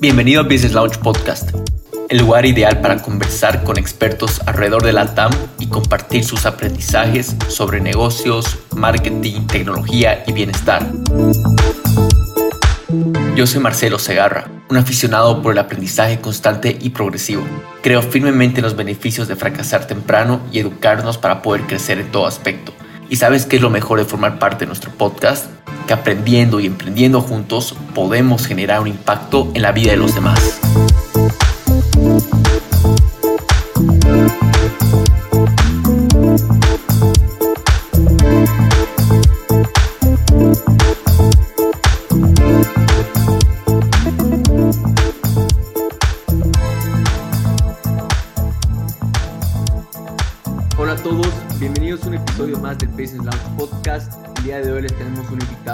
Bienvenido a Business Launch Podcast, el lugar ideal para conversar con expertos alrededor de la TAM y compartir sus aprendizajes sobre negocios, marketing, tecnología y bienestar. Yo soy Marcelo Segarra, un aficionado por el aprendizaje constante y progresivo. Creo firmemente en los beneficios de fracasar temprano y educarnos para poder crecer en todo aspecto. ¿Y sabes qué es lo mejor de formar parte de nuestro podcast? Que aprendiendo y emprendiendo juntos podemos generar un impacto en la vida de los demás.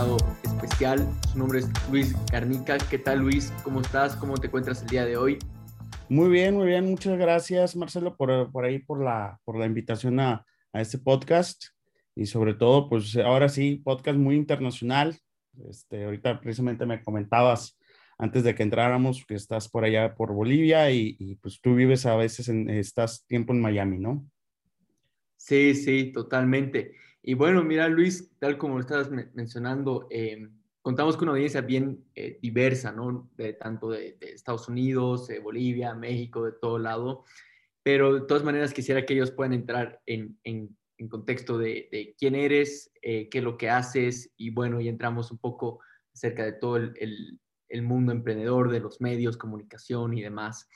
Invitado especial. Su nombre es Luis Garnica. ¿Qué tal, Luis? ¿Cómo estás? ¿Cómo te encuentras el día de hoy? Muy bien, muy bien. Muchas gracias, Marcelo, por, por ahí, por la, por la invitación a, a este podcast. Y sobre todo, pues ahora sí, podcast muy internacional. Este, ahorita precisamente me comentabas antes de que entráramos que estás por allá por Bolivia y, y pues tú vives a veces, en, estás tiempo en Miami, ¿no? Sí, sí, totalmente. Y bueno, mira, Luis, tal como lo estabas mencionando, eh, contamos con una audiencia bien eh, diversa, ¿no? De, tanto de, Estados Unidos, de Bolivia, México, de todo lado. Pero de todas maneras quisiera que ellos puedan entrar en, en, contexto de, quién eres, eh, qué es lo que haces y bueno, y entramos un poco acerca de todo el, el, el mundo emprendedor, de los medios, comunicación y demás.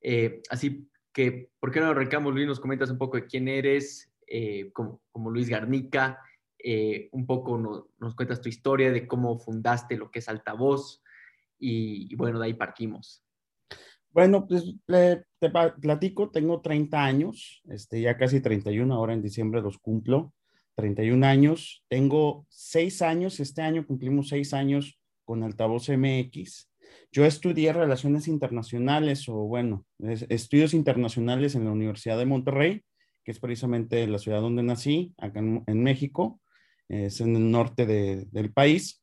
Eh, así que, ¿por qué no arrancamos, Luis? Nos comentas un poco de quién eres, eh, como, como, Luis Garnica, eh, un poco no, nos cuentas tu historia de cómo fundaste lo que es Altavoz y, bueno, de ahí partimos. Bueno, pues te, te, platico, tengo 30 años, este, ya casi 31, ahora en diciembre los cumplo, 31 años, tengo 6 años, este año cumplimos 6 años con Altavoz MX. Yo estudié relaciones internacionales o bueno, estudios internacionales en la Universidad de Monterrey que es precisamente la ciudad donde nací, acá en, en México, es en el norte de, del país.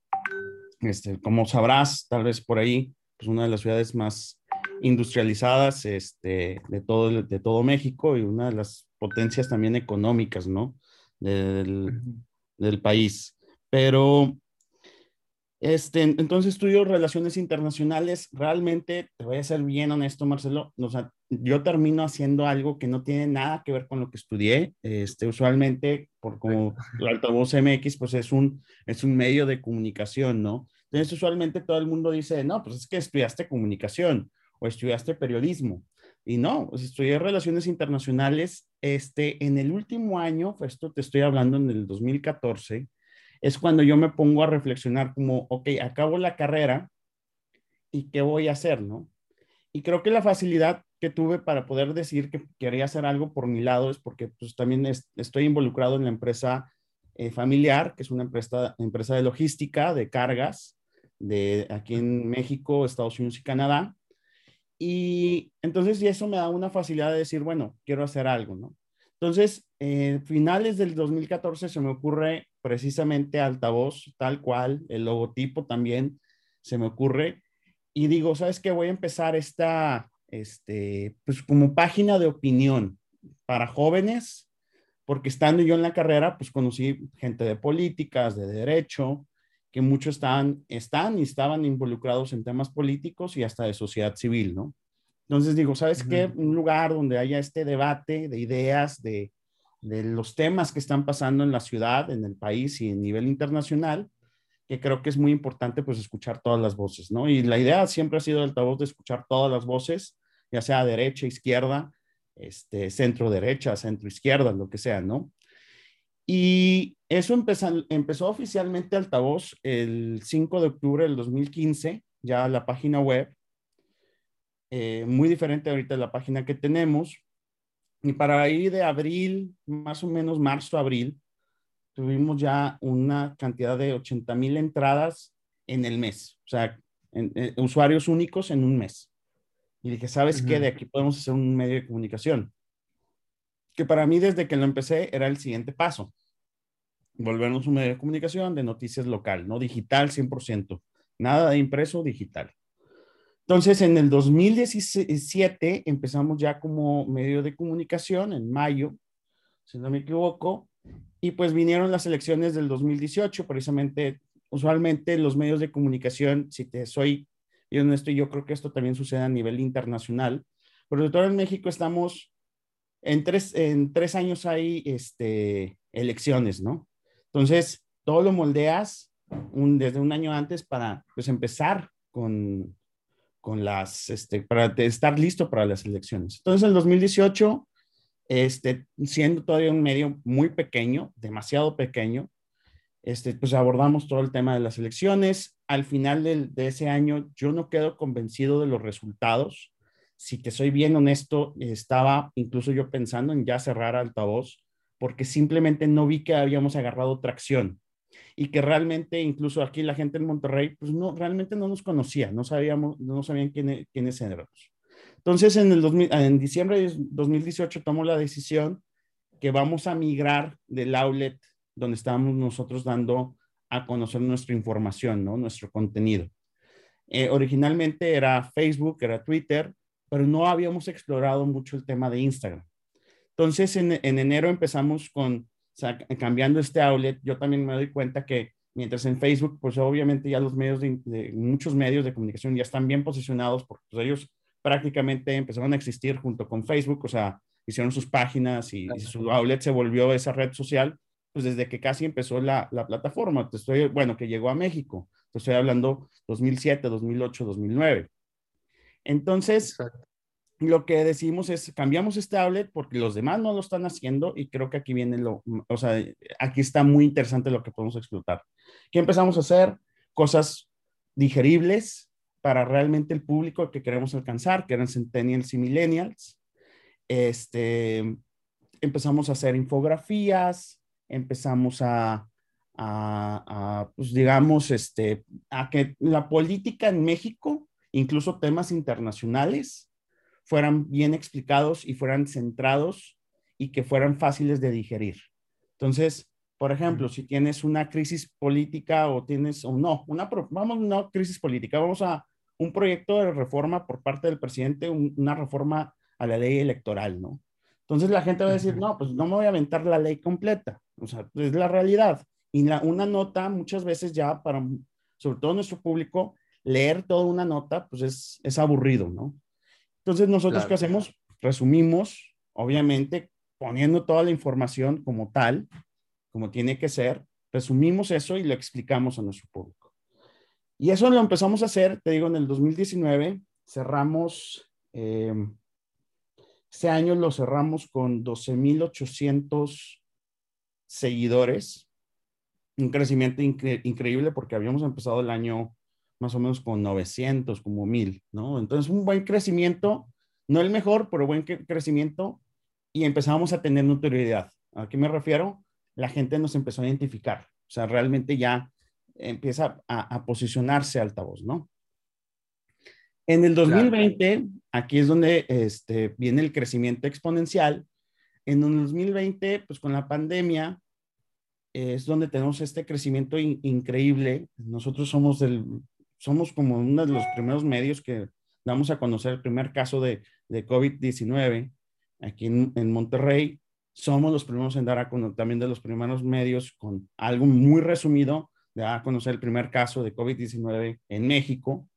Este, como sabrás, tal vez por ahí, pues una de las ciudades más industrializadas este, de, todo, de todo México y una de las potencias también económicas, ¿no? Del, del país. Pero este, entonces estudio relaciones internacionales. Realmente, te voy a ser bien honesto, Marcelo, o sea, yo termino haciendo algo que no tiene nada que ver con lo que estudié. Este, usualmente, por como altavoz MX, pues es un, es un medio de comunicación, ¿no? Entonces, usualmente todo el mundo dice, no, pues es que estudiaste comunicación o estudiaste periodismo. Y no, pues estudié relaciones internacionales. Este, en el último año, pues esto te estoy hablando en el 2014, es cuando yo me pongo a reflexionar como, ok, acabo la carrera y qué voy a hacer, ¿no? Y creo que la facilidad que tuve para poder decir que quería hacer algo por mi lado es porque pues también es, estoy involucrado en la empresa eh, familiar, que es una empresa, empresa de logística, de cargas, de aquí en México, Estados Unidos y Canadá. Y entonces y eso me da una facilidad de decir, bueno, quiero hacer algo, ¿no? Entonces, eh, finales del 2014 se me ocurre precisamente altavoz, tal cual, el logotipo también se me ocurre. Y digo, ¿sabes qué? Voy a empezar esta, este, pues como página de opinión para jóvenes, porque estando yo en la carrera, pues conocí gente de políticas, de derecho, que muchos están, están y estaban involucrados en temas políticos y hasta de sociedad civil, ¿no? Entonces digo, ¿sabes qué? Un lugar donde haya este debate de ideas, de, de, los temas que están pasando en la ciudad, en el país y a nivel internacional, que creo que es muy importante pues escuchar todas las voces, ¿no? Y la idea siempre ha sido el altavoz de escuchar todas las voces, ya sea derecha, izquierda, este, centro derecha, centro izquierda, lo que sea, ¿no? Y eso empezó, empezó oficialmente altavoz el 5 de octubre del 2015, ya la página web, eh, muy diferente ahorita de la página que tenemos. Y para ir de abril, más o menos marzo, abril, tuvimos ya una cantidad de 80 mil entradas en el mes, o sea, en, en, usuarios únicos en un mes. Y dije, ¿sabes uh -huh. qué? De aquí podemos hacer un medio de comunicación. Que para mí, desde que lo empecé, era el siguiente paso. Volvernos un medio de comunicación de noticias local, no digital 100%. Nada de impreso, digital. Entonces, en el 2017 empezamos ya como medio de comunicación, en mayo, si no me equivoco, y pues vinieron las elecciones del 2018, precisamente, usualmente los medios de comunicación, si te soy y honesto, yo creo que esto también sucede a nivel internacional, pero en México estamos, en tres, en tres años hay este, elecciones, ¿no? Entonces, todo lo moldeas desde un año antes para pues, empezar con, con las, este, para estar listo para las elecciones. Entonces, en el 2018, este, siendo todavía un medio muy pequeño, demasiado pequeño, este, pues abordamos todo el tema de las elecciones. Al final de ese año, yo no quedo convencido de los resultados. Si te soy bien honesto, estaba incluso yo pensando en ya cerrar altavoz, porque simplemente no vi que habíamos agarrado tracción y que realmente incluso aquí la gente en Monterrey, pues no, realmente no nos conocía, no sabíamos, no sabían quién, quiénes éramos. Entonces, en, el en diciembre de 2018 tomó la decisión que vamos a migrar del outlet donde estábamos nosotros dando a conocer nuestra información, ¿no? nuestro contenido. Eh, originalmente era Facebook, era Twitter, pero no habíamos explorado mucho el tema de Instagram. Entonces, en, en enero empezamos con cambiando este outlet. Yo también me doy cuenta que mientras en Facebook, pues obviamente ya los medios de, muchos medios de comunicación ya están bien posicionados porque pues, ellos prácticamente empezaron a existir junto con Facebook, o sea, hicieron sus páginas y, su outlet se volvió esa red social, pues desde que casi empezó la, la plataforma. Te estoy, bueno, que llegó a México. Te estoy hablando 2007, 2008, 2009. Entonces, lo que decimos es, cambiamos este outlet porque los demás no lo están haciendo y creo que aquí viene lo, o sea, aquí está muy interesante lo que podemos explotar. ¿Qué empezamos a hacer? Cosas digeribles para realmente el público que queremos alcanzar, que eran centennials y millennials. Este, empezamos a hacer infografías, empezamos a, a, a pues digamos, este, a que la política en México, incluso temas internacionales, fueran bien explicados y fueran centrados y que fueran fáciles de digerir. Entonces, por ejemplo, si tienes una crisis política o tienes, o no, una, vamos, no crisis política, vamos a un proyecto de reforma por parte del presidente, una reforma a la ley electoral, ¿no? Entonces la gente va a decir, no, pues no me voy a aventar la ley completa, o sea, es la realidad. Y la, una nota, muchas veces ya para, sobre todo nuestro público, leer toda una nota, pues es, es aburrido, ¿no? Entonces, nosotros qué hacemos? Resumimos, obviamente, poniendo toda la información como tal, como tiene que ser, resumimos eso y lo explicamos a nuestro público. Y eso lo empezamos a hacer, te digo, en el 2019, cerramos, eh, este año lo cerramos con 12.800 seguidores, un crecimiento increíble porque habíamos empezado el año más o menos con 900, como 1000, ¿no? Entonces, un buen crecimiento, no el mejor, pero buen crecimiento y empezamos a tener notoriedad. ¿A qué me refiero? La gente nos empezó a identificar, o sea, realmente ya empieza a, posicionarse altavoz, ¿no? En el 2020, aquí es donde este, viene el crecimiento exponencial. En el 2020, pues con la pandemia, es donde tenemos este crecimiento increíble. Nosotros somos del, somos como uno de los primeros medios que damos a conocer el primer caso de, de COVID-19 aquí en, Monterrey. Somos los primeros en dar a conocer, también de los primeros medios con algo muy resumido, de dar a conocer el primer caso de COVID-19 en México.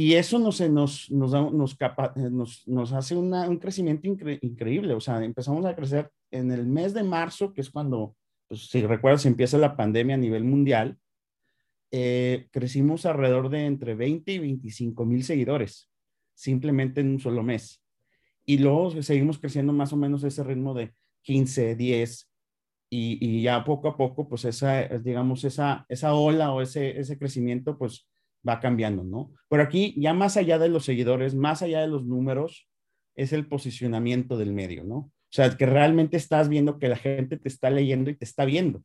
Y eso nos, nos, nos, nos, nos, nos hace un crecimiento increíble. O sea, empezamos a crecer en el mes de marzo, que es cuando, pues, si recuerdas, empieza la pandemia a nivel mundial eh, crecimos alrededor de entre 20 y 25 mil seguidores, simplemente en un solo mes. Y luego seguimos creciendo más o menos ese ritmo de 15, 10, y, y ya poco a poco, pues esa, digamos, esa, esa ola o ese, ese crecimiento, pues va cambiando, ¿no? Pero aquí, ya más allá de los seguidores, más allá de los números, es el posicionamiento del medio, ¿no? O sea, que realmente estás viendo que la gente te está leyendo y te está viendo.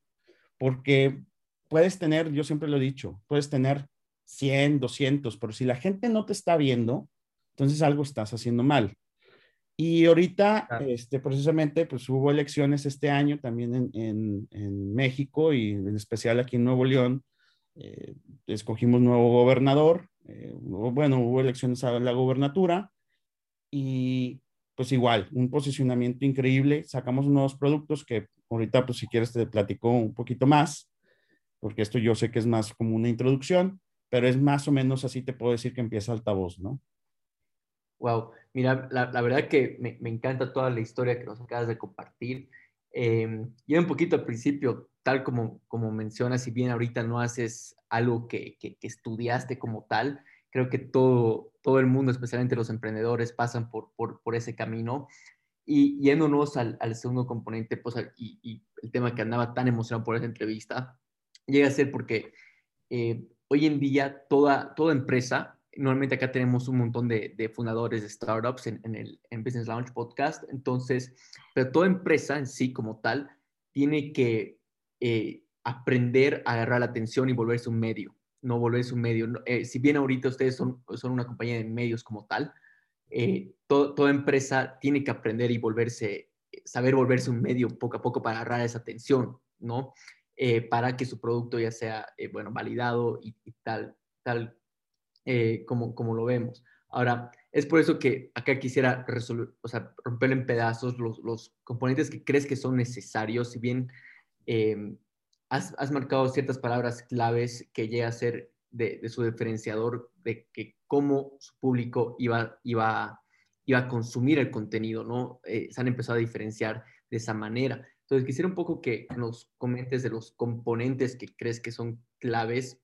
Porque puedes tener, yo siempre lo he dicho, puedes tener 100, 200, pero si la gente no te está viendo, entonces algo estás haciendo mal. Y ahorita, este, precisamente, pues hubo elecciones este año también en, en, México y en especial aquí en Nuevo León. Eh, escogimos nuevo gobernador eh, bueno, hubo elecciones a la gobernatura y pues igual, un posicionamiento increíble. Sacamos nuevos productos que ahorita, pues si quieres, te platico un poquito más, porque esto yo sé que es más como una introducción, pero es más o menos así te puedo decir que empieza altavoz, ¿no? Wow, mira, la, verdad que me, encanta toda la historia que nos acabas de compartir. Eh, y un poquito al principio, tal como, como mencionas, si bien ahorita no haces algo que, que, que estudiaste como tal, creo que todo, todo el mundo, especialmente los emprendedores, pasan por, por, por ese camino. Y yéndonos al, al segundo componente, pues, y, y, el tema que andaba tan emocionado por esa entrevista, llega a ser porque eh, hoy en día toda, toda empresa, normalmente acá tenemos un montón de, de fundadores de startups en, en, el en Business Launch Podcast, entonces, pero toda empresa en sí como tal tiene que eh, aprender a agarrar la atención y volverse un medio no volverse un medio. Eh, si bien ahorita ustedes son, son una compañía de medios como tal, eh, toda empresa tiene que aprender y volverse, saber volverse un medio poco a poco para agarrar esa atención, ¿no? Para que su producto ya sea, bueno, validado y, y tal, tal como, como lo vemos. Ahora, es por eso que acá quisiera resolver, o sea, romper en pedazos los, los componentes que crees que son necesarios, si bien has, marcado ciertas palabras claves que llega a ser de, su diferenciador de que cómo su público iba, iba, iba a consumir el contenido, ¿no? Eh, se han empezado a diferenciar de esa manera. Entonces, quisiera un poco que nos comentes de los componentes que crees que son claves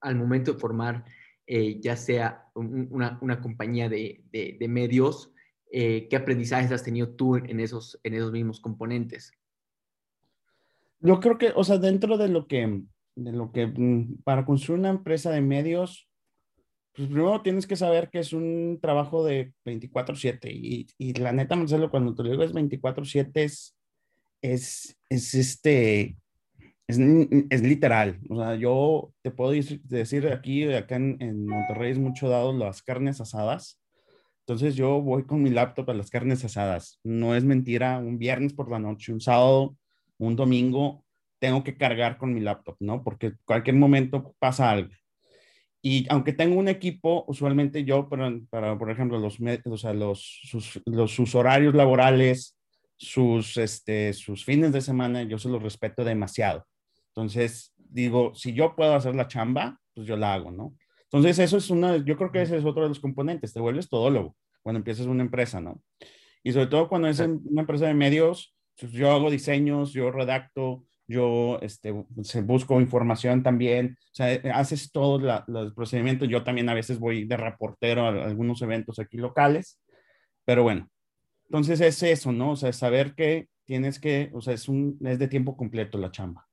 al momento de formar eh, ya sea una, una compañía de, de, medios, eh, ¿qué aprendizajes has tenido tú en esos, en esos mismos componentes? Yo creo que, o sea, dentro de lo que, de lo que, mm, para construir una empresa de medios, pues primero tienes que saber que es un trabajo de 24/7 y, y la neta, Marcelo, cuando te lo digo es 24/7 es, es, es este, es, es, literal. O sea, yo te puedo decir aquí, acá en, en Monterrey es mucho dado las carnes asadas. Entonces yo voy con mi laptop a las carnes asadas. No es mentira, un viernes por la noche, un sábado un domingo tengo que cargar con mi laptop, ¿no? Porque cualquier momento pasa algo. Y aunque tengo un equipo, usualmente yo, para, para por ejemplo, los, o sea, los, sus, los, sus horarios laborales, sus, este, sus fines de semana, yo se los respeto demasiado. Entonces, digo, si yo puedo hacer la chamba, pues yo la hago, ¿no? Entonces, eso es una, yo creo que ese es otro de los componentes, te vuelves todólogo cuando empiezas una empresa, ¿no? Y sobre todo cuando es una empresa de medios, yo hago diseños, yo redacto, yo este, busco información también, o sea, eh, haces todo los procedimientos, yo también a veces voy de reportero a algunos eventos aquí locales, pero bueno, entonces es eso, ¿no? O sea, saber que tienes que, o sea, es, un, es de tiempo completo la chamba.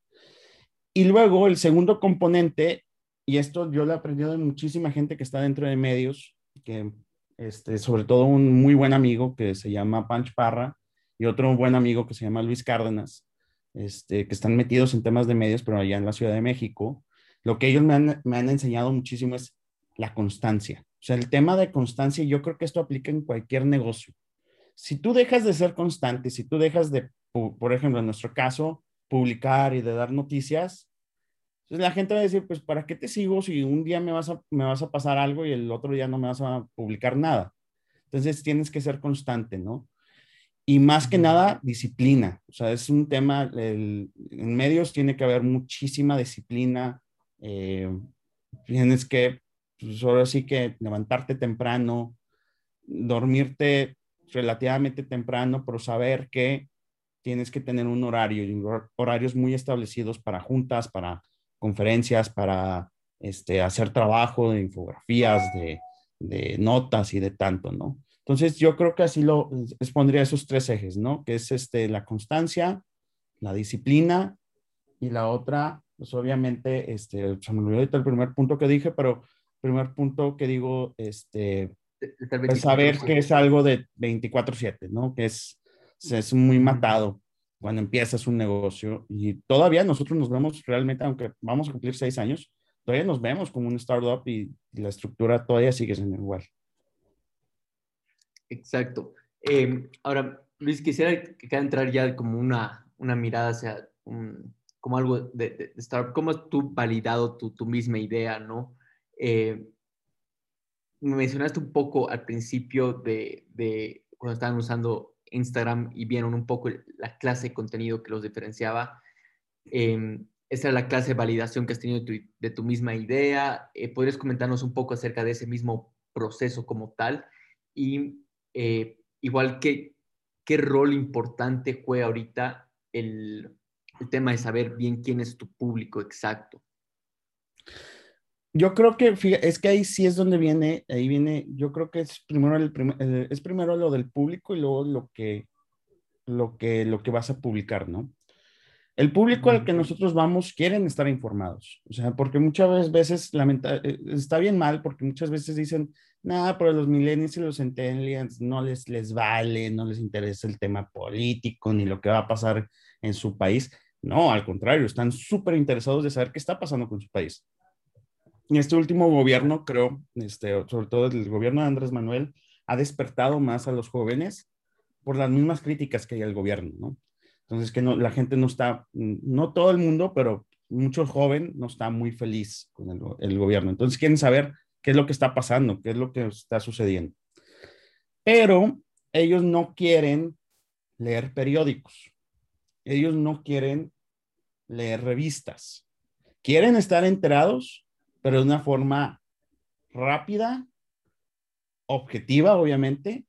Y luego el segundo componente, y esto yo lo he aprendido de muchísima gente que está dentro de medios, que este, sobre todo un muy buen amigo que se llama Panch Parra, y otro buen amigo que se llama Luis Cárdenas, este, que están metidos en temas de medios, pero allá en la Ciudad de México. Lo que ellos me han, me han enseñado muchísimo es la constancia. O sea, el tema de constancia, yo creo que esto aplica en cualquier negocio. Si tú dejas de ser constante, si tú dejas de, por ejemplo, en nuestro caso, publicar y de dar noticias, entonces la gente va a decir, pues, ¿para qué te sigo si un día me vas a, me vas a pasar algo y el otro día no me vas a publicar nada? Entonces tienes que ser constante, ¿no? Y más que nada, disciplina. O sea, es un tema, en medios tiene que haber muchísima disciplina. Eh, tienes que, pues ahora sí que levantarte temprano, dormirte relativamente temprano, pero saber que tienes que tener un horario, y horarios muy establecidos para juntas, para conferencias, para este, hacer trabajo de infografías, de, de notas y de tanto, ¿no? Entonces, yo creo que así lo expondría esos tres ejes, ¿no? Que es este, la constancia, la disciplina y la otra, pues obviamente, este, se me olvidó ahorita el primer punto que dije, pero el primer punto que digo, este, es saber que es algo de 24/7, ¿no? Que es, es muy matado cuando empiezas un negocio y todavía nosotros nos vemos realmente, aunque vamos a cumplir seis años, todavía nos vemos como un startup y, y la estructura todavía sigue siendo igual. Exacto. Em, ahora, Luis, quisiera que entrar ya como una, una mirada hacia como algo de, de, startup. ¿Cómo has tú validado tu, tu misma idea, no? Eh, mencionaste un poco al principio de, de cuando estaban usando Instagram y vieron un poco la clase de contenido que los diferenciaba. Eh, esa es la clase de validación que has tenido de tu, misma idea. Eh, ¿Podrías comentarnos un poco acerca de ese mismo proceso como tal? Y eh, igual, ¿qué, ¿qué rol importante juega ahorita el, el tema de saber bien quién es tu público exacto? Yo creo que es que ahí sí es donde viene, ahí viene, yo creo que es primero el, es primero lo del público y luego lo que lo que lo que vas a publicar, ¿no? El público al que nosotros vamos quieren estar informados, o sea, porque muchas veces lamenta, eh, está bien mal porque muchas veces dicen, nada, pero los millennials y los centennials no les les vale, no les interesa el tema político ni lo que va a pasar en su país. No, al contrario, están súper interesados de saber qué está pasando con su país. En este último gobierno, creo, este, sobre todo el gobierno de Andrés Manuel, ha despertado más a los jóvenes por las mismas críticas que hay al gobierno, ¿no? Entonces, que no, la gente no está, no todo el mundo, pero mucho joven no está muy feliz con el, gobierno. Entonces, quieren saber qué es lo que está pasando, qué es lo que está sucediendo. Pero ellos no quieren leer periódicos. Ellos no quieren leer revistas. Quieren estar enterados, pero de una forma rápida, objetiva, obviamente,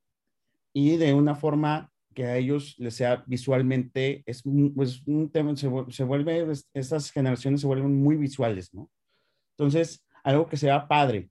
y de una forma que a ellos les sea visualmente, es pues, un tema, se, se vuelve, estas generaciones se vuelven muy visuales, ¿no? Entonces, algo que sea padre.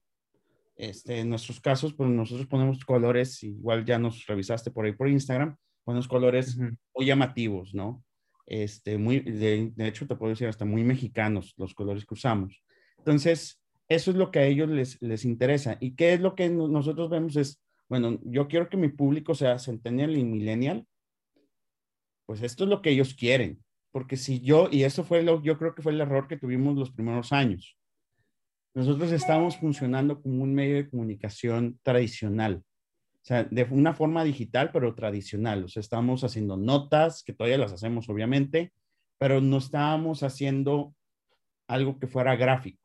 Este, en nuestros casos, pues nosotros ponemos colores, igual ya nos revisaste por ahí por Instagram, ponemos colores muy llamativos, ¿no? Este, muy, de, de, hecho, te puedo decir hasta muy mexicanos los colores que usamos. Entonces, eso es lo que a ellos les, les interesa. ¿Y qué es lo que nosotros vemos? Es, bueno, yo quiero que mi público sea centennial y millennial, pues esto es lo que ellos quieren, porque si yo, y eso fue lo, yo creo que fue el error que tuvimos los primeros años, nosotros estamos funcionando como un medio de comunicación tradicional, o sea, de una forma digital, pero tradicional, o sea, estamos haciendo notas, que todavía las hacemos obviamente, pero no estábamos haciendo algo que fuera gráfico.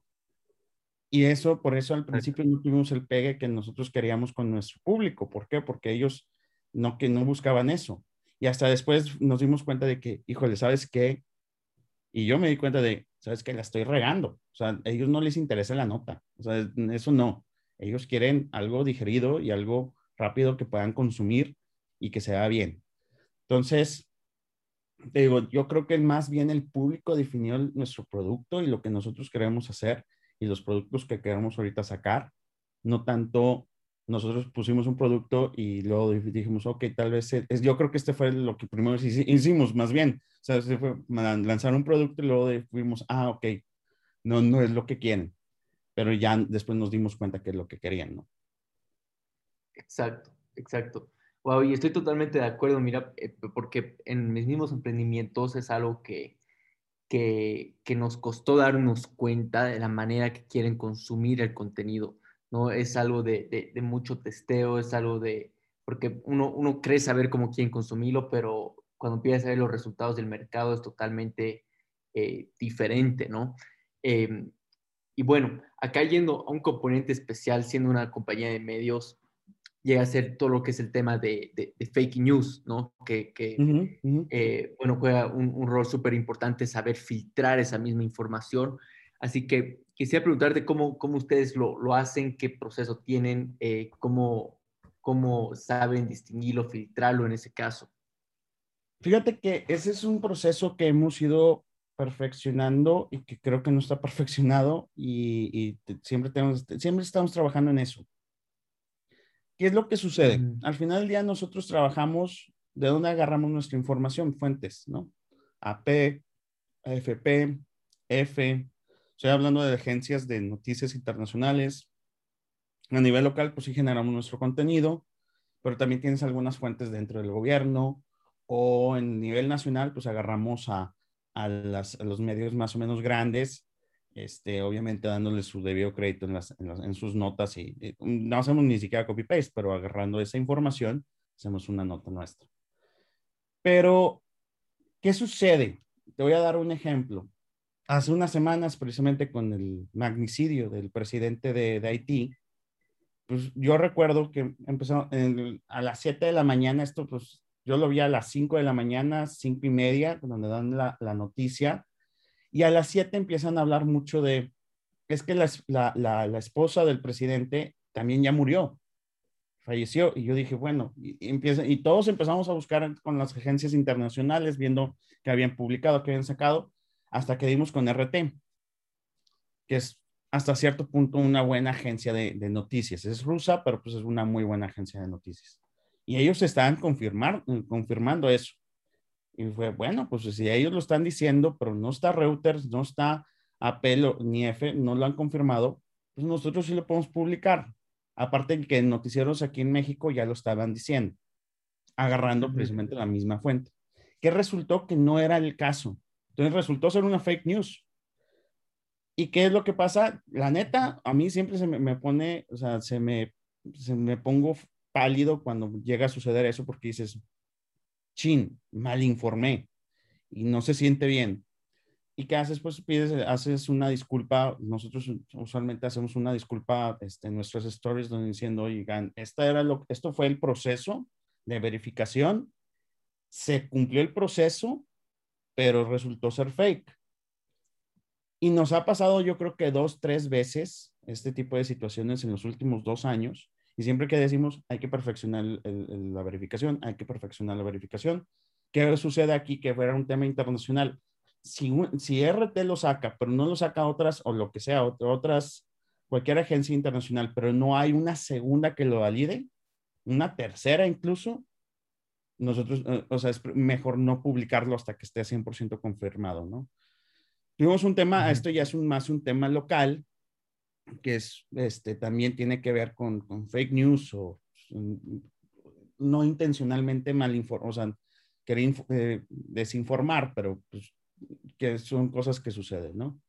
Y eso, por eso al principio no tuvimos el pegue que nosotros queríamos con nuestro público. ¿Por qué? Porque ellos no, que no buscaban eso. Y hasta después nos dimos cuenta de que, híjole, ¿sabes qué? Y yo me di cuenta de, ¿sabes qué? La estoy regando. O sea, a ellos no les interesa la nota. O sea, eso no. Ellos quieren algo digerido y algo rápido que puedan consumir y que sea bien. Entonces, te digo, yo creo que más bien el público definió nuestro producto y lo que nosotros queremos hacer y los productos que queremos ahorita sacar, no tanto nosotros pusimos un producto y luego dijimos, ok, tal vez es, yo creo que este fue lo que primero hicimos, más bien, o sea, se fue lanzar un producto y luego fuimos, ah, ok, no, no es lo que quieren, pero ya después nos dimos cuenta que es lo que querían, ¿no? Exacto, exacto. Wow, y estoy totalmente de acuerdo, mira, eh, porque en mis mismos emprendimientos es algo que, que, nos costó darnos cuenta de la manera que quieren consumir el contenido, ¿no? Es algo de, mucho testeo, es algo de, porque uno, uno cree saber cómo quieren consumirlo, pero cuando empiezas a ver los resultados del mercado es totalmente eh, diferente, ¿no? Em, y bueno, acá yendo a un componente especial, siendo una compañía de medios, llega a ser todo lo que es el tema de, de, fake news, ¿no? Que, que eh, bueno, juega un, rol súper importante saber filtrar esa misma información. Así que quisiera preguntarte cómo, cómo ustedes lo, lo hacen, qué proceso tienen, eh, cómo, cómo saben distinguirlo, filtrarlo en ese caso. Fíjate que ese es un proceso que hemos ido perfeccionando y que creo que no está perfeccionado y, y siempre, tenemos, siempre estamos trabajando en eso. ¿Qué es lo que sucede? Al final del día nosotros trabajamos de dónde agarramos nuestra información, fuentes, ¿no? AP, AFP, F, estoy hablando de agencias de noticias internacionales. A nivel local, pues sí generamos nuestro contenido, pero también tienes algunas fuentes dentro del gobierno o en nivel nacional, pues agarramos a, a, las, los medios más o menos grandes este, obviamente dándole su debido crédito en, sus notas y, no hacemos ni siquiera copy-paste, pero agarrando esa información, hacemos una nota nuestra. Pero, ¿qué sucede? Te voy a dar un ejemplo. Hace unas semanas, precisamente con el magnicidio del presidente de, Haití, pues yo recuerdo que empezó a las 7 de la mañana, esto pues yo lo vi a las 5 de la mañana, 5 y media, donde dan la, noticia, y a las 7 empiezan a hablar mucho de, es que la, la, la, esposa del presidente también ya murió, falleció, y yo dije, bueno, y, y todos empezamos a buscar con las agencias internacionales, viendo que habían publicado, que habían sacado, hasta que dimos con RT, que es hasta cierto punto una buena agencia de, de, noticias. Es rusa, pero pues es una muy buena agencia de noticias. Y ellos estaban confirmar, confirmando eso. Y fue, bueno, pues si ellos lo están diciendo, pero no está Reuters, no está Apple ni F, no lo han confirmado, pues nosotros sí lo podemos publicar. Aparte de que noticieros aquí en México ya lo estaban diciendo, agarrando precisamente la misma fuente. Que resultó que no era el caso. Entonces resultó ser una fake news. ¿Y qué es lo que pasa? La neta, a mí siempre se me, pone, o sea, se me, se me pongo pálido cuando llega a suceder eso porque dices, chin, mal informé y no se siente bien. ¿Y qué haces? Pues pides, haces una disculpa. Nosotros usualmente hacemos una disculpa este, en nuestras stories donde diciendo, oigan, esta era lo, esto fue el proceso de verificación. Se cumplió el proceso, pero resultó ser fake. Y nos ha pasado, yo creo que dos, tres veces este tipo de situaciones en los últimos dos años. Y siempre que decimos, hay que perfeccionar la verificación, hay que perfeccionar la verificación. ¿Qué sucede aquí? Que fuera un tema internacional. Si, si RT lo saca, pero no lo saca otras, o lo que sea, otras, cualquier agencia internacional, pero no hay una segunda que lo valide, una tercera incluso, nosotros, eh, o sea, es mejor no publicarlo hasta que esté 100% confirmado, ¿no? Tuvimos un tema, esto ya es un, más un tema local, que es, este, también tiene que ver con, con fake news o mm, no intencionalmente mal o sea, querer eh, desinformar, pero pues, que son cosas que suceden, ¿no?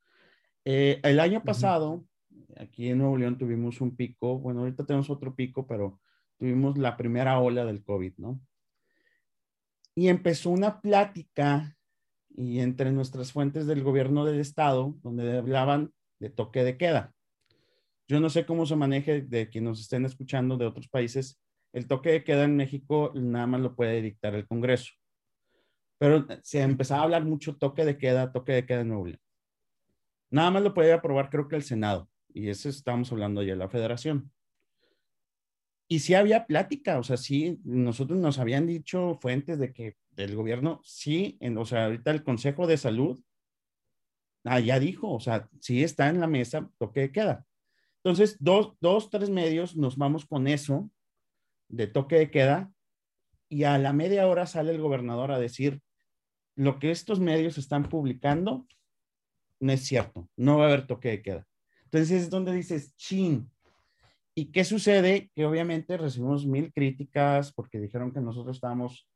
Eh, el año pasado, aquí en Nuevo León tuvimos un pico, bueno, ahorita tenemos otro pico, pero tuvimos la primera ola del COVID, ¿no? Y empezó una plática y entre nuestras fuentes del gobierno del estado, donde hablaban de toque de queda. Yo no sé cómo se maneje de quienes nos estén escuchando de otros países. El toque de queda en México nada más lo puede dictar el Congreso. Pero se empezaba a hablar mucho toque de queda, toque de queda en Nada más lo puede aprobar creo que el Senado. Y eso estamos hablando ya de la federación. Y sí había plática, o sea, sí, nosotros nos habían dicho fuentes de que del gobierno, sí, en, o sea, ahorita el Consejo de Salud, ah, ya dijo, o sea, sí está en la mesa, toque de queda. Entonces, dos, dos, tres medios nos vamos con eso de toque de queda y a la media hora sale el gobernador a decir, lo que estos medios están publicando no es cierto, no va a haber toque de queda. Entonces es donde dices, chin. ¿Y qué sucede? Que obviamente recibimos mil críticas porque dijeron que nosotros estábamos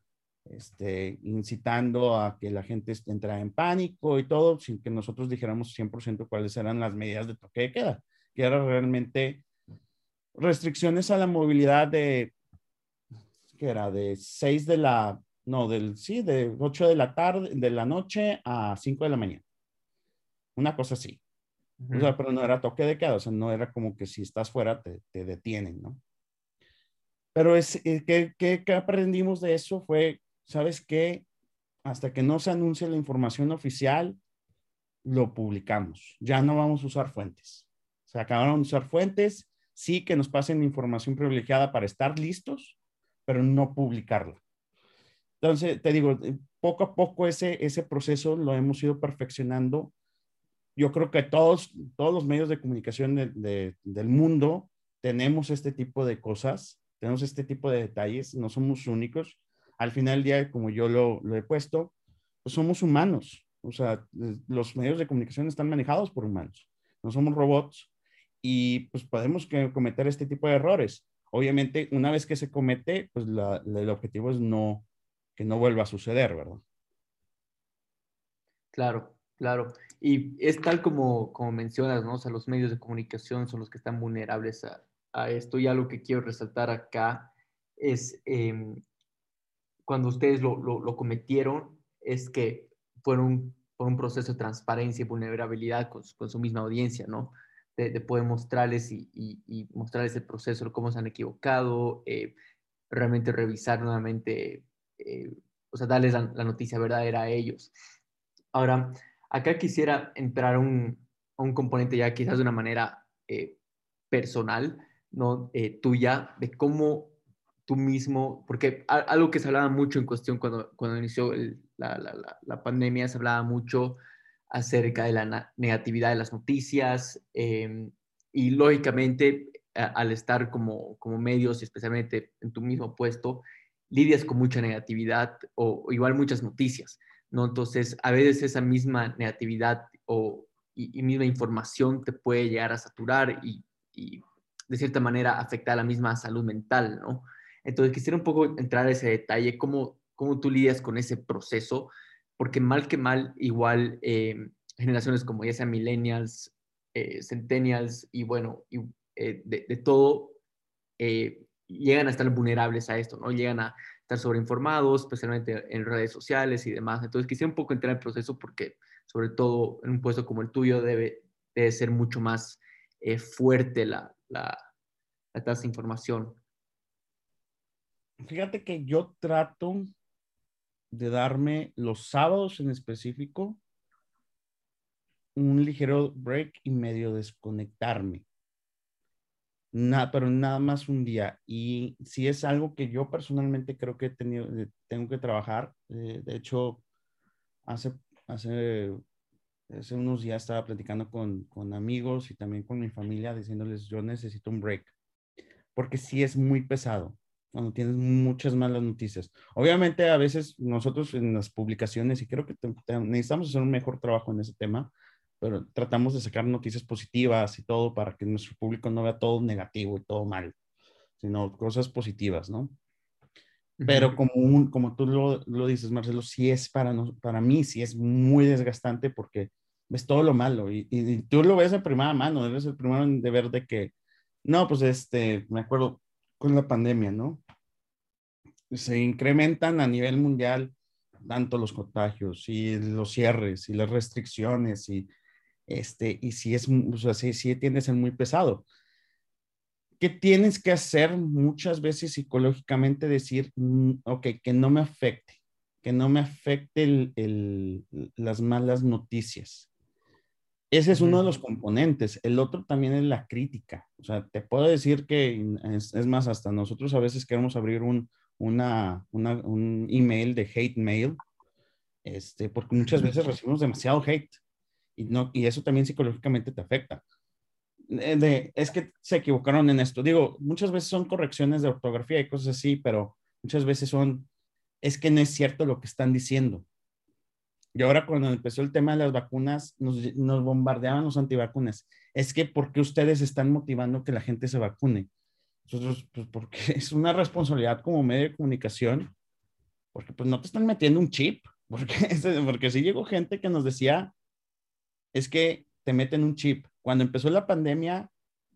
este, incitando a que la gente entrara en pánico y todo, sin que nosotros dijéramos 100% cuáles eran las medidas de toque de queda, que era realmente restricciones a la movilidad de, que era de 6 de la, no, del, sí, de 8 de la tarde, de la noche a 5 de la mañana. Una cosa así. Pero no era toque de queda, o sea, no era como que si estás fuera te, te detienen, ¿no? Pero es, eh, ¿qué, qué, qué aprendimos de eso? Fue ¿sabes qué? Hasta que no se anuncie la información oficial, lo publicamos. Ya no vamos a usar fuentes. Se acabaron de usar fuentes, sí que nos pasen información privilegiada para estar listos, pero no publicarla. Entonces, te digo, eh, poco a poco ese, ese proceso lo hemos ido perfeccionando. Yo creo que todos, todos los medios de comunicación del mundo tenemos este tipo de cosas, tenemos este tipo de detalles, no somos únicos al final del día, como yo lo, he puesto, pues somos humanos. O sea, los medios de comunicación están manejados por humanos. No somos robots y pues podemos cometer este tipo de errores. Obviamente, una vez que se comete, pues el objetivo es no, que no vuelva a suceder, ¿verdad? Claro, claro. Y es tal como, como mencionas, ¿no? O sea, los medios de comunicación son los que están vulnerables a, a esto. Y algo que quiero resaltar acá es eh, cuando ustedes lo, lo, cometieron es que fueron por un proceso de transparencia y vulnerabilidad con, con, su misma audiencia, ¿no? de, poder mostrarles y, mostrarles el proceso, cómo se han equivocado, eh, realmente revisar nuevamente, eh, o sea, darles la, noticia verdadera a ellos. Ahora, acá quisiera entrar a un, componente ya quizás de una manera eh, personal, ¿no? tuya, de cómo tú mismo, porque algo que se hablaba mucho en cuestión cuando, cuando inició la, pandemia, se hablaba mucho acerca de la negatividad de las noticias em, y lógicamente al estar como, como medios y especialmente en tu mismo puesto, lidias con mucha negatividad o, igual muchas noticias, ¿no? Entonces, a veces esa misma negatividad o, y, misma información te puede llegar a saturar y, y, de cierta manera afectar a la misma salud mental, ¿no? Entonces, quisiera un poco entrar a ese detalle, cómo, cómo tú lidias con ese proceso porque mal que mal, igual eh, generaciones como ya sean millennials, eh, centennials y bueno, y, eh, de, todo, llegan a estar vulnerables a esto, ¿no? Llegan a estar sobreinformados, especialmente en redes sociales y demás. Entonces quisiera un poco entrar en el proceso porque sobre todo en un puesto como el tuyo debe, debe ser mucho más fuerte la, la, la tasa de información. Fíjate que yo trato de darme los sábados en específico un ligero break y medio desconectarme. Nada, pero nada más un día. Y si es algo que yo personalmente creo que eh, tengo que trabajar. Eh, de hecho, hace, hace, hace unos días estaba platicando con, con amigos y también con mi familia diciéndoles yo necesito un break. Porque sí es muy pesado cuando tienes muchas malas noticias. Obviamente a veces nosotros en las publicaciones, y creo que necesitamos hacer un mejor trabajo en ese tema, pero tratamos de sacar noticias positivas y todo para que nuestro público no vea todo negativo y todo mal, sino cosas positivas, ¿no? Pero como, un, como tú lo, lo, dices, Marcelo, sí es para, para mí, sí es muy desgastante porque ves todo lo malo y, y, tú lo ves de primera mano, eres el primero de ver de que, no, pues este, me acuerdo, con la pandemia, ¿no? Se incrementan a nivel mundial tanto los contagios y los cierres y las restricciones y este, y si es, o sea, sí, tiende a ser muy pesado. ¿Qué tienes que hacer muchas veces psicológicamente? Decir, mm, ok, que no me afecte, que no me afecte el, las malas noticias. Ese es uno de los componentes. El otro también es la crítica. O sea, te puedo decir que es, más, hasta nosotros a veces queremos abrir un, una, un email de hate mail, este, porque muchas veces recibimos demasiado hate y, no, y eso también psicológicamente te afecta. De, es que se equivocaron en esto. Digo, muchas veces son correcciones de ortografía y cosas así, pero muchas veces son, es que no es cierto lo que están diciendo. Y ahora cuando empezó el tema de las vacunas, nos, nos bombardeaban los antivacunas. Es que, ¿por qué ustedes están motivando que la gente se vacune? Nosotros, pues porque es una responsabilidad como medio de comunicación, porque pues no te están metiendo un chip, porque, porque sí llegó gente que nos decía, es que te meten un chip. Cuando empezó la pandemia,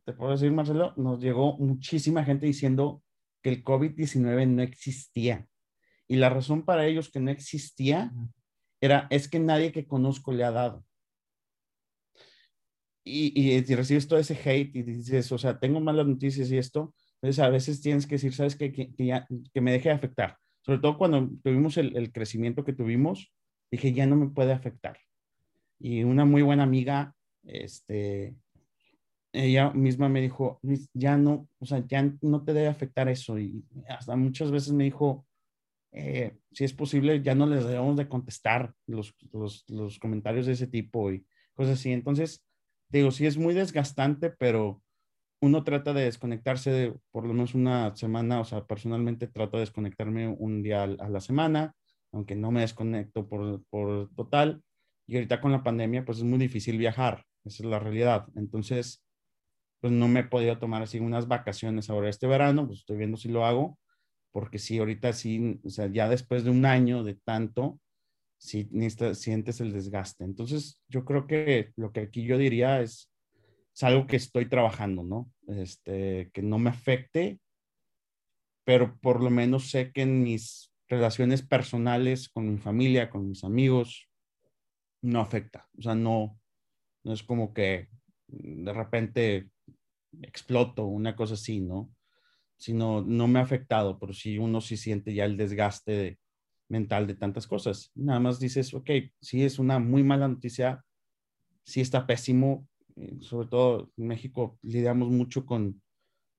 te puedo decir, Marcelo, nos llegó muchísima gente diciendo que el COVID-19 no existía. Y la razón para ellos que no existía era, es que nadie que conozco le ha dado. Y, y, recibes todo ese hate y dices, o sea, tengo malas noticias y esto, entonces a veces tienes que decir, sabes que, que, ya, que me deje de afectar. Sobre todo cuando tuvimos el, el, crecimiento que tuvimos, dije, ya no me puede afectar. Y una muy buena amiga, este, ella misma me dijo, ya no, o sea, ya no te debe afectar eso. Y hasta muchas veces me dijo, eh, si es posible, ya no les debemos de contestar los, los, los, comentarios de ese tipo y cosas así. Entonces, digo, sí es muy desgastante, pero uno trata de desconectarse de por lo menos una semana, o sea, personalmente trato de desconectarme un día a la semana, aunque no me desconecto por, por total. Y ahorita con la pandemia, pues es muy difícil viajar, esa es la realidad. Entonces, pues no me he podido tomar así unas vacaciones ahora este verano, pues estoy viendo si lo hago, porque si ahorita sí, o sea, ya después de un año de tanto, sí sientes el desgaste. Entonces, yo creo que lo que aquí yo diría es, es algo que estoy trabajando, ¿no? Este, que no me afecte, pero por lo menos sé que en mis relaciones personales con mi familia, con mis amigos, no afecta. O sea, no, no es como que de repente exploto, una cosa así, ¿no? Sino, no me ha afectado, pero sí uno sí siente ya el desgaste mental de tantas cosas. Nada más dices, ok, sí es una muy mala noticia, sí está pésimo, eh, sobre todo en México lidiamos mucho con,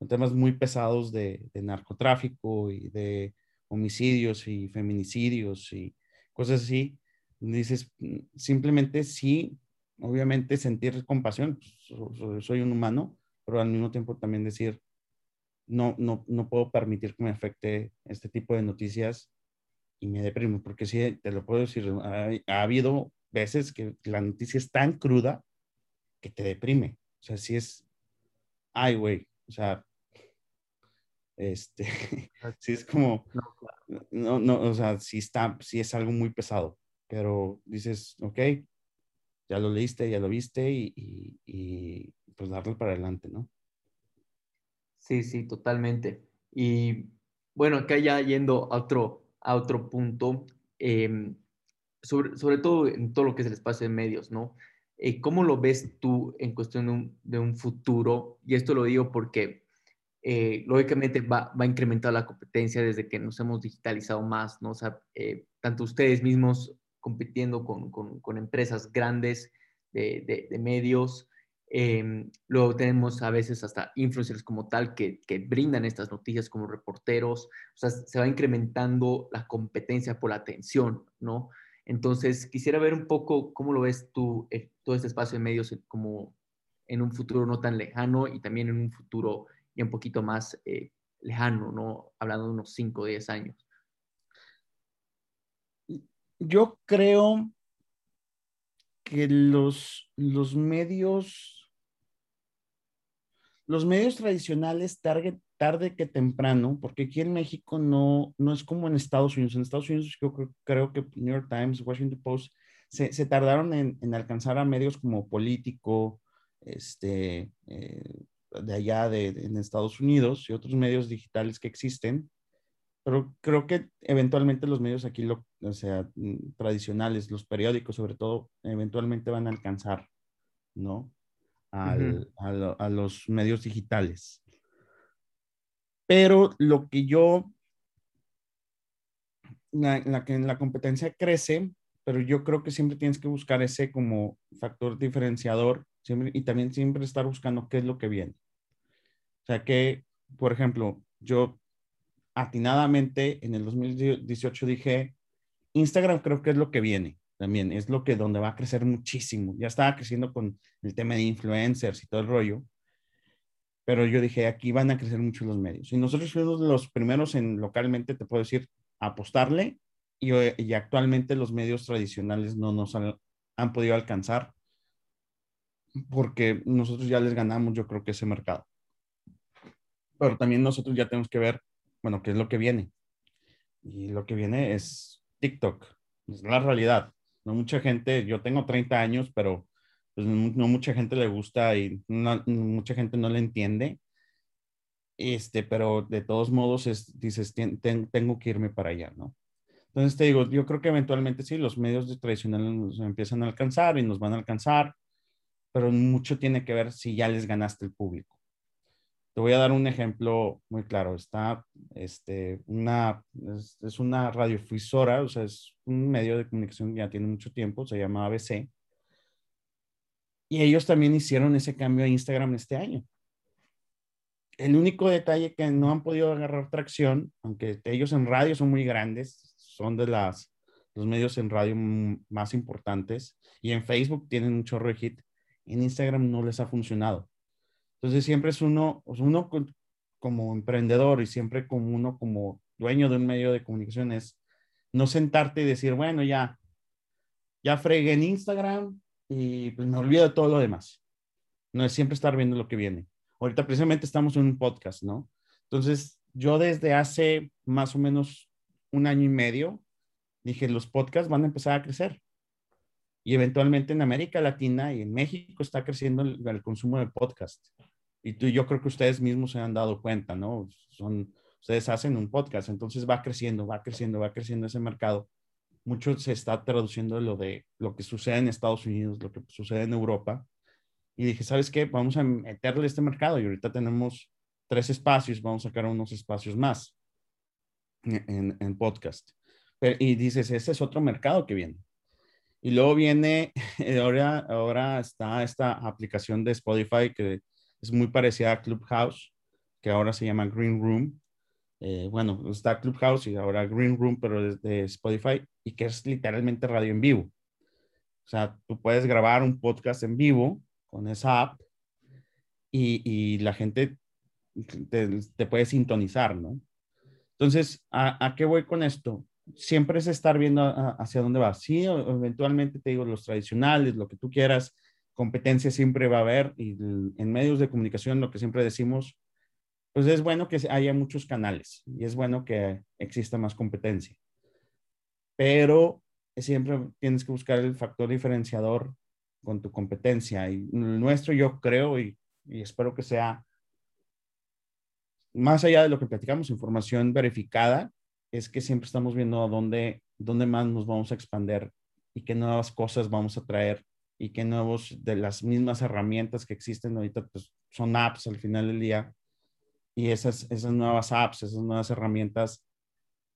temas muy pesados de, narcotráfico y de homicidios y feminicidios y cosas así. Dices, mm, simplemente sí, obviamente sentir compasión, pues, soy un humano, pero al mismo tiempo también decir, no, no, no puedo permitir que me afecte este tipo de noticias y me deprimo, porque sí, te lo puedo decir, ha, habido veces que la noticia es tan cruda que te deprime. O sea, si es, ay, güey, o sea, este, sí es como, no, no, o sea, sí está, sí es algo muy pesado, pero dices, ok, ya lo leíste, ya lo viste y, y, pues darle para adelante, ¿no? Sí, sí, totalmente. Y bueno, acá ya yendo a otro, a otro punto, em, sobre, sobre, todo en todo lo que es el espacio de medios, ¿no? Eh, ¿Cómo lo ves tú en cuestión de un, de un futuro? Y esto lo digo porque eh, lógicamente va, va, a incrementar la competencia desde que nos hemos digitalizado más, ¿no? O sea, eh, tanto ustedes mismos compitiendo con, con, empresas grandes de, de, de medios, eh, luego tenemos a veces hasta influencers como tal que, que, brindan estas noticias como reporteros. O sea, se va incrementando la competencia por la atención, ¿no? Entonces, quisiera ver un poco cómo lo ves tú, eh, todo este espacio de medios como en un futuro no tan lejano y también en un futuro ya un poquito más eh, lejano, ¿no? Hablando de unos 5 o 10 años. Yo creo que los, los medios, los medios tradicionales tarde, que temprano, porque aquí en México no, no es como en Estados Unidos. En Estados Unidos yo creo, que New York Times, Washington Post, se, se tardaron en, alcanzar a medios como Político, este, eh, de allá de, en Estados Unidos y otros medios digitales que existen pero creo que eventualmente los medios aquí, lo, o sea, mm, tradicionales, los periódicos sobre todo, eventualmente van a alcanzar, ¿no? Al, uh -huh. a, a, los medios digitales. Pero lo que yo, la, la, que la competencia crece, pero yo creo que siempre tienes que buscar ese como factor diferenciador siempre, y también siempre estar buscando qué es lo que viene. O sea que, por ejemplo, yo atinadamente en el 2018 dije, Instagram creo que es lo que viene también, es lo que donde va a crecer muchísimo. Ya estaba creciendo con el tema de influencers y todo el rollo, pero yo dije, aquí van a crecer mucho los medios. Y nosotros fuimos los primeros en localmente, te puedo decir, apostarle y, y, actualmente los medios tradicionales no nos han, han podido alcanzar porque nosotros ya les ganamos, yo creo que ese mercado. Pero también nosotros ya tenemos que ver bueno, ¿qué es lo que viene? Y lo que viene es TikTok, es la realidad. No mucha gente, yo tengo 30 años, pero pues no, mucha gente le gusta y no, mucha gente no le entiende. Este, pero de todos modos es, dices, ten, ten, tengo que irme para allá, ¿no? Entonces te digo, yo creo que eventualmente sí, los medios tradicionales nos empiezan a alcanzar y nos van a alcanzar, pero mucho tiene que ver si ya les ganaste el público. Te voy a dar un ejemplo muy claro. Está este, una, es, es, una radiofusora, o sea, es un medio de comunicación que ya tiene mucho tiempo, se llama ABC. Y ellos también hicieron ese cambio a Instagram este año. El único detalle que no han podido agarrar tracción, aunque ellos en radio son muy grandes, son de las, los medios en radio más importantes, y en Facebook tienen un chorro de hit, en Instagram no les ha funcionado. Entonces siempre es uno, uno como emprendedor y siempre como uno como dueño de un medio de comunicación es no sentarte y decir, bueno, ya, ya fregué en Instagram y pues me olvido de todo lo demás. No es siempre estar viendo lo que viene. Ahorita precisamente estamos en un podcast, ¿no? Entonces yo desde hace más o menos un año y medio dije, los podcasts van a empezar a crecer. Y eventualmente en América Latina y en México está creciendo el, el consumo de podcast y tú, yo creo que ustedes mismos se han dado cuenta, ¿no? Son, ustedes hacen un podcast, entonces va creciendo, va creciendo, va creciendo ese mercado. Mucho se está traduciendo lo de lo que sucede en Estados Unidos, lo que sucede en Europa. Y dije, ¿sabes qué? Vamos a meterle este mercado y ahorita tenemos tres espacios, vamos a sacar unos espacios más en, en podcast. y dices, ese es otro mercado que viene. Y luego viene, ahora, ahora está esta aplicación de Spotify que es muy parecida a Clubhouse, que ahora se llama Green Room. Eh, bueno, está Clubhouse y ahora Green Room, pero desde Spotify, y que es literalmente radio en vivo. O sea, tú puedes grabar un podcast en vivo con esa app y, y la gente te, te, puede sintonizar, ¿no? Entonces, ¿a, ¿a, qué voy con esto? Siempre es estar viendo hacia dónde va. Sí, eventualmente te digo los tradicionales, lo que tú quieras, competencia siempre va a haber y en medios de comunicación lo que siempre decimos, pues es bueno que haya muchos canales y es bueno que exista más competencia. Pero siempre tienes que buscar el factor diferenciador con tu competencia y el nuestro yo creo y, y espero que sea más allá de lo que platicamos, información verificada, es que siempre estamos viendo a dónde, dónde más nos vamos a expandir y qué nuevas cosas vamos a traer y qué nuevos de las mismas herramientas que existen ahorita, pues son apps al final del día. Y esas, esas nuevas apps, esas nuevas herramientas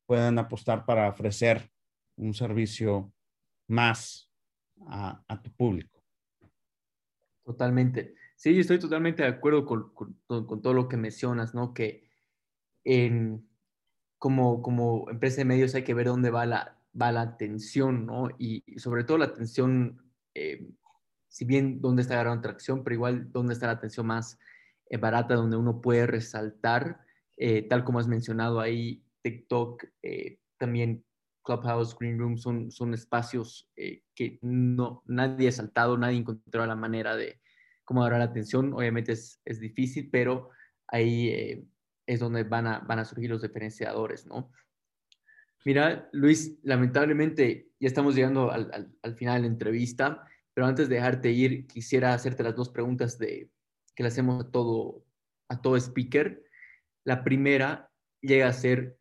pueden apostar para ofrecer un servicio más a, a tu público. Totalmente. Sí, estoy totalmente de acuerdo con, con, con todo lo que mencionas, ¿no? Que en, como, como empresa de medios hay que ver dónde va la, va la atención, ¿no? Y sobre todo la atención, eh, si bien dónde está la gran atracción, pero igual dónde está la atención más eh, barata, donde uno puede resaltar, eh, tal como has mencionado ahí, TikTok, también Clubhouse, Green Room, son, son espacios que no, nadie ha saltado, nadie encontró la manera de, cómo dar la atención. Obviamente es, es difícil, pero ahí es donde van a, van a surgir los diferenciadores, ¿no? Mira, Luis, lamentablemente ya estamos llegando al, al, al, final de la entrevista, pero antes de dejarte ir, quisiera hacerte las dos preguntas de, que le hacemos a todo, a todo speaker. La primera llega a ser,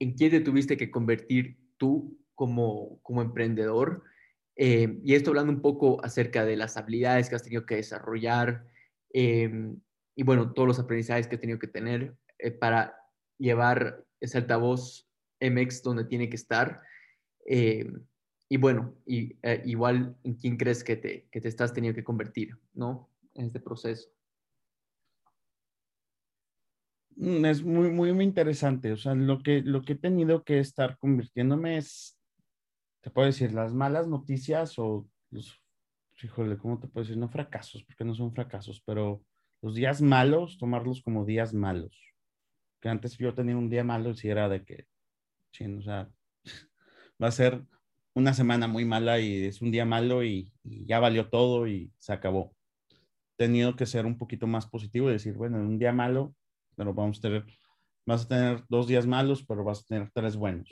¿en quién te tuviste que convertir tú como, como emprendedor? Eh, y esto hablando un poco acerca de las habilidades que has tenido que desarrollar eh, y bueno, todos los aprendizajes que has tenido que tener eh, para llevar ese altavoz MX donde tiene que estar. Eh, y bueno, y, eh, igual en quién crees que te, que te estás teniendo que convertir, ¿no? En este proceso. Mm, es muy, muy, muy interesante. O sea, lo que, lo que he tenido que estar convirtiéndome es te puedo decir, las malas noticias o los, híjole, ¿cómo te puedo decir? No fracasos, porque no son fracasos, pero los días malos, tomarlos como días malos. Que antes yo tenía un día malo y si era de que, chin, o sea, va a ser una semana muy mala y es un día malo y, ya valió todo y se acabó. Tenido que ser un poquito más positivo y decir, bueno, en un día malo, pero vamos a tener, vas a tener dos días malos, pero vas a tener tres buenos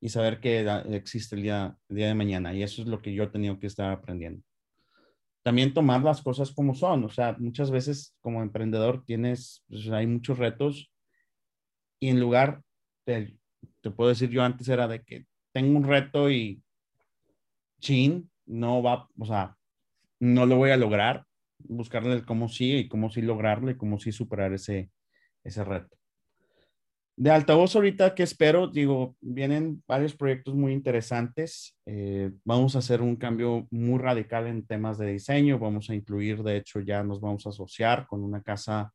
y saber que existe el día, día de mañana. Y eso es lo que yo he tenido que estar aprendiendo. También tomar las cosas como son. O sea, muchas veces como emprendedor tienes, pues, hay muchos retos y en lugar, de, te puedo decir yo antes era de que tengo un reto y chin, no va, o sea, no lo voy a lograr, buscarle el cómo sí y cómo sí lograrlo y cómo sí superar ese, ese reto. De altavoz ahorita, ¿qué espero? Digo, vienen varios proyectos muy interesantes. Eh, vamos a hacer un cambio muy radical en temas de diseño. Vamos a incluir, de hecho, ya nos vamos a asociar con una casa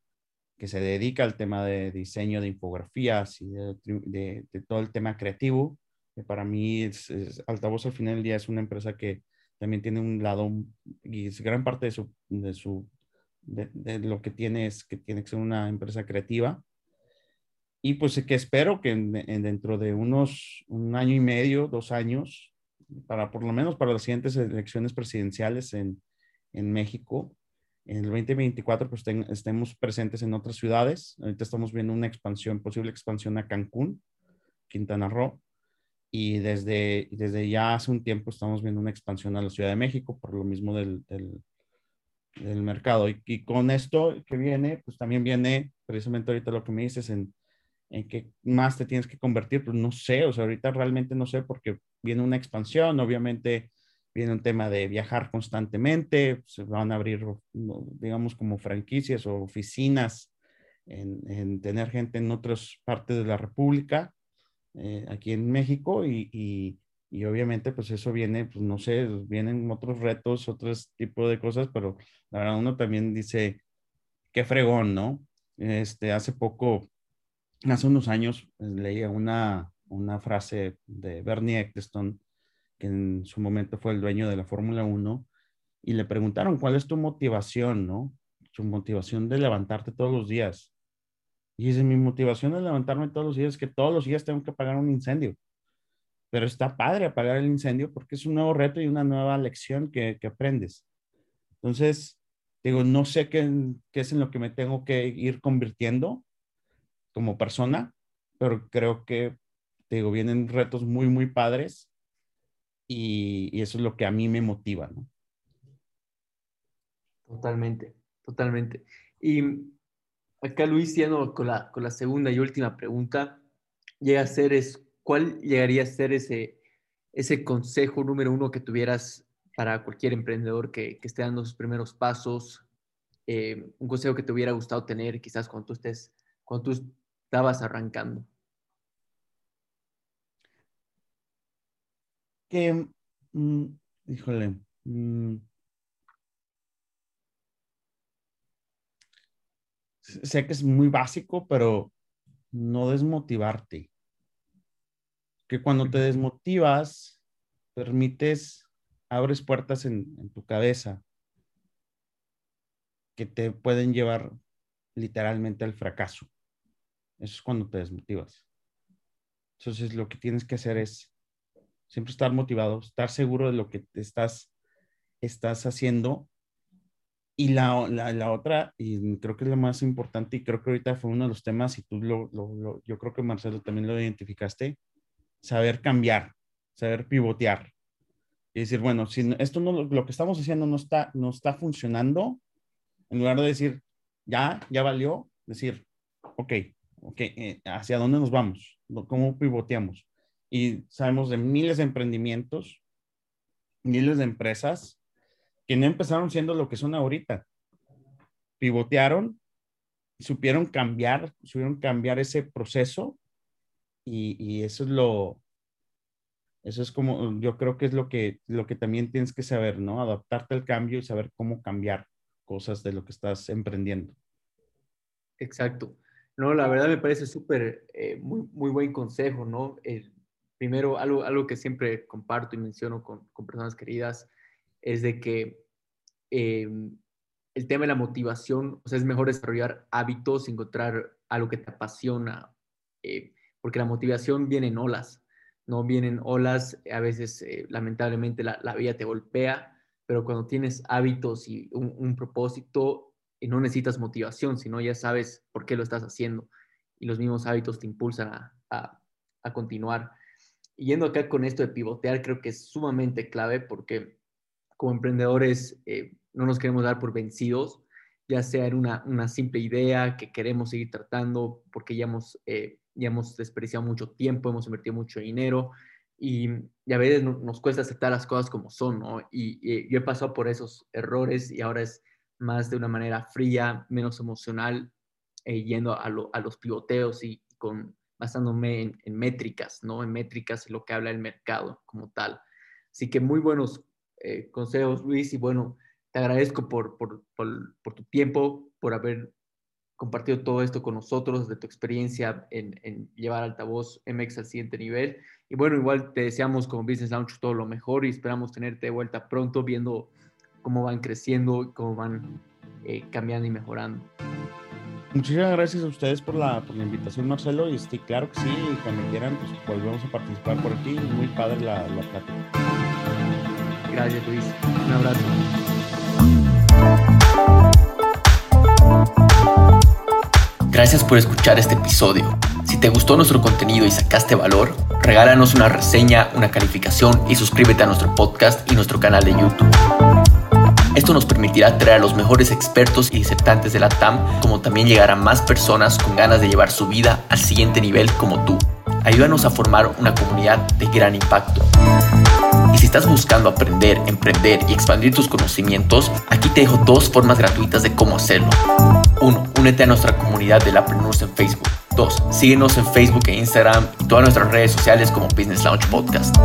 que se dedica al tema de diseño de infografías y de, de, de todo el tema creativo. Que para mí, es, es, Altavoz al final del día es una empresa que también tiene un lado, y es gran parte de su, de su, de lo que tiene es que tiene que ser una empresa creativa y pues que espero que en, en dentro de unos un año y medio, dos años, para por lo menos para las siguientes elecciones presidenciales en, en México, en el 2024 pues estemos presentes en otras ciudades. Ahorita estamos viendo una expansión, posible expansión a Cancún, Quintana Roo, y desde, desde ya hace un tiempo estamos viendo una expansión a la Ciudad de México por lo mismo del, del, del mercado. Y, y, con esto que viene, pues también viene precisamente ahorita lo que me dices en en qué más te tienes que convertir, pues no sé, o sea, ahorita realmente no sé porque viene una expansión, obviamente viene un tema de viajar constantemente, se van a abrir, digamos, como franquicias o oficinas en, tener gente en otras partes de la República, eh, aquí en México, y, y, obviamente pues eso viene, pues no sé, vienen otros retos, otros tipos de cosas, pero la verdad uno también dice, qué fregón, ¿no? Este, hace poco, hace unos años, leía una, una frase de Bernie Eccleston, en su momento fue el dueño de la Fórmula 1, y le preguntaron, ¿cuál es tu motivación, no? Su motivación de levantarte todos los días. Y dice, mi motivación de levantarme todos los días es que todos los días tengo que apagar un incendio. Pero está padre apagar el incendio porque es un nuevo reto y una nueva lección que, que aprendes. Entonces, digo, no sé qué, qué es en lo que me tengo que ir convirtiendo como persona, pero creo que, digo, vienen retos muy, muy padres y, eso es lo que a mí me motiva, ¿no? Totalmente, totalmente. Y acá Luis, con la, con la segunda y última pregunta, llega a ser es, ¿cuál llegaría a ser ese, ese consejo número uno que tuvieras para cualquier emprendedor que, que esté dando sus primeros pasos? Eh, un consejo que te hubiera gustado tener quizás cuando tú estés, cuando tú estabas arrancando. Que, mm, híjole, mm, sé que es muy básico, pero no desmotivarte. Que cuando te desmotivas, permites, abres puertas en, tu cabeza que te pueden llevar literalmente al fracaso. Eso es cuando te desmotivas. Entonces lo que tienes que hacer es siempre estar motivado, estar seguro de lo que estás, estás haciendo y la, la, otra, y creo que es lo más importante, y creo que ahorita fue uno de los temas, y tú lo, lo, yo creo que Marcelo también lo identificaste, saber cambiar, saber pivotear. Y decir, bueno, si esto no, lo que estamos haciendo no está, no está funcionando, en lugar de decir, ya, ya valió, decir, ok, ok, eh, ¿hacia dónde nos vamos? ¿Cómo pivoteamos? Y sabemos de miles de emprendimientos, miles de empresas que no empezaron siendo lo que son ahorita. Pivotearon, supieron cambiar, supieron cambiar ese proceso y, eso es lo, eso es como, yo creo que es lo que, lo que también tienes que saber, ¿no? Adaptarte al cambio y saber cómo cambiar cosas de lo que estás emprendiendo. Exacto. No, la verdad me parece súper, eh, muy, muy buen consejo, ¿no? Primero, algo, algo que siempre comparto y menciono con, con personas queridas es de que em, el tema de la motivación, o sea, es mejor desarrollar hábitos, encontrar algo que te apasiona, eh, porque la motivación viene en olas, ¿no? Vienen olas, a veces eh, lamentablemente la, la, vida te golpea, pero cuando tienes hábitos y un, propósito, y no necesitas motivación, sino ya sabes por qué lo estás haciendo y los mismos hábitos te impulsan a, a, a continuar. Y yendo acá con esto de pivotear, creo que es sumamente clave porque como emprendedores eh, no nos queremos dar por vencidos, ya sea en una, una, simple idea que queremos seguir tratando porque ya hemos, eh, ya hemos desperdiciado mucho tiempo, hemos invertido mucho dinero y, a veces nos cuesta aceptar las cosas como son, ¿no? Y, yo he pasado por esos errores y ahora es más de una manera fría, menos emocional, eh, yendo a, a, los pivoteos y con, basándome en, en métricas, ¿no? En métricas y lo que habla el mercado como tal. Así que muy buenos eh, consejos, Luis, y bueno, te agradezco por, por, por, tu tiempo, por haber compartido todo esto con nosotros, de tu experiencia en, en, llevar altavoz MX al siguiente nivel. Y bueno, igual te deseamos como Business Launch todo lo mejor y esperamos tenerte de vuelta pronto viendo cómo van creciendo cómo van eh, cambiando y mejorando. Muchísimas gracias a ustedes por la, por la invitación, Marcelo. Y sí, claro que sí, cuando quieran, pues volvemos a participar por aquí. Muy padre la, la plática. Gracias, Luis. Un abrazo. Gracias por escuchar este episodio. Si te gustó nuestro contenido y sacaste valor, regálanos una reseña, una calificación y suscríbete a nuestro podcast y nuestro canal de YouTube. Esto nos permitirá traer a los mejores expertos y disertantes de la TAM, como también llegar a más personas con ganas de llevar su vida al siguiente nivel como tú. Ayúdanos a formar una comunidad de gran impacto. Y si estás buscando aprender, emprender y expandir tus conocimientos, aquí te dejo dos formas gratuitas de cómo hacerlo. 1. Únete a nuestra comunidad de Lapreneurs en Facebook. 2. Síguenos en Facebook e Instagram y todas nuestras redes sociales como Business Launch Podcast.